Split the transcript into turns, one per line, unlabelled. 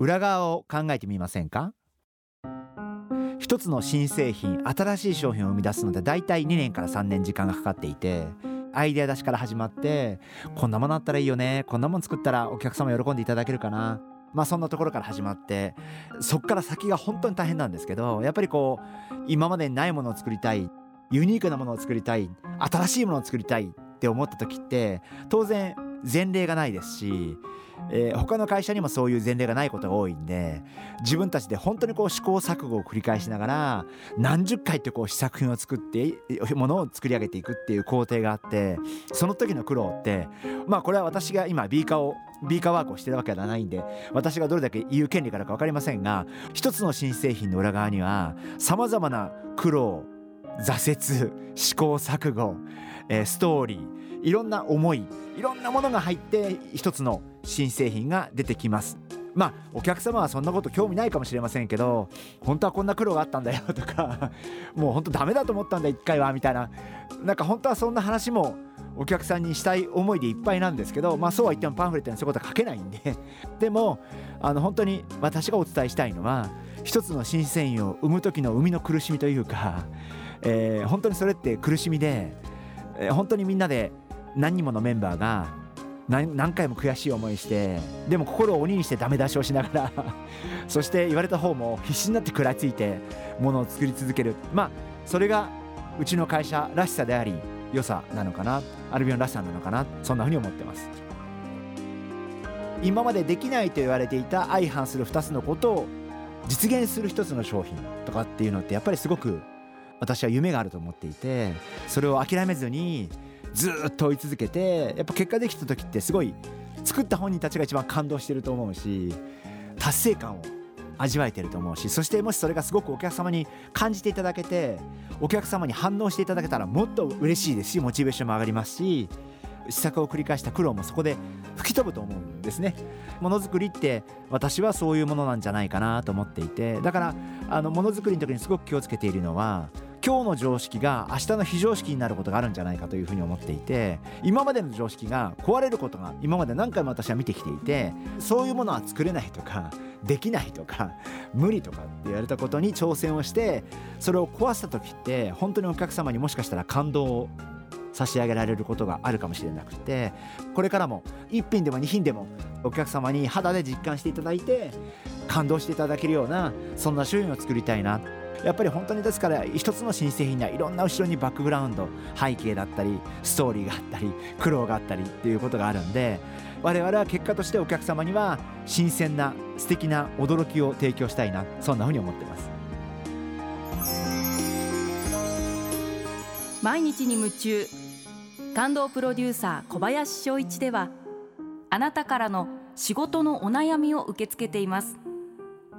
裏側を考えてみませんか？一つの新製品新しい商品を生み出すので大体2年から3年時間がかかっていてアイデア出しから始まってこんなものあったらいいよねこんなもの作ったらお客様喜んでいただけるかなまあそんなところから始まってそっから先が本当に大変なんですけどやっぱりこう今までにないものを作りたいユニークなものを作りたい新しいものを作りたいって思った時って当然前例がないですしえー、他の会社にもそういう前例がないことが多いんで自分たちで本当にこう試行錯誤を繰り返しながら何十回ってこう試作品を作ってものを作り上げていくっていう工程があってその時の苦労ってまあこれは私が今 B 化を B 化ワークをしてるわけではないんで私がどれだけ言う権利があるか分かりませんが一つの新製品の裏側にはさまざまな苦労挫折試行錯誤、えー、ストーリーいろんな思いいろんなものが入って一つの新製品が出てきます。まあお客様はそんなこと興味ないかもしれませんけど本当はこんな苦労があったんだよとか もう本当ダメだと思ったんだ一回はみたいな。なんか本当はそんな話もお客さんにしたい思いでいっぱいなんですけどまあそうは言ってもパンフレットにそういうことは書けないんで。でもあの本当に私がお伝えしたいのは一つの新製品を生む時の生みの苦しみというか、えー、本当にそれって苦しみで、えー、本当にみんなで何人ものメンバーが何回も悔しい思いしてでも心を鬼にしてダメ出しをしながら そして言われた方も必死になって食らいついてものを作り続ける。まあそれがうちの会社らしさであり良さなのかな。アルビオンらしさなのかな。そんなふうに思ってます。今までできないと言われていた相反する2つのことを実現する一つの商品とかっていうのってやっぱりすごく私は夢があると思っていてそれを諦めずにずっと追い続けてやっぱ結果できた時ってすごい作った本人たちが一番感動してると思うし達成感を味わえてると思うしそしてもしそれがすごくお客様に感じていただけてお客様に反応していただけたらもっと嬉しいですしモチベーションも上がりますし試作を繰り返した苦労もそこで吹き飛ぶと思うんですね。ものづくりって私はそういうものなんじゃないかなと思っていてだからあのものづくりの時にすごく気をつけているのは今日の常識が明日の非常識になることがあるんじゃないかというふうに思っていて今までの常識が壊れることが今まで何回も私は見てきていてそういうものは作れないとかできないとか無理とかって言われたことに挑戦をしてそれを壊した時って本当にお客様にもしかしたら感動を差し上げられることがあるかもしれなくてこれからも1品でも2品でもお客様に肌で実感していただいて感動していただけるようなそんな商品を作りたいな。やっぱり本当にですから一つの新製品にはいろんな後ろにバックグラウンド背景だったりストーリーがあったり苦労があったりっていうことがあるんで我々は結果としてお客様には新鮮な素敵な驚きを提供したいなそんなふうに思ってます。
毎日に夢中。感動プロデューサー小林翔一ではあなたからの仕事のお悩みを受け付けています。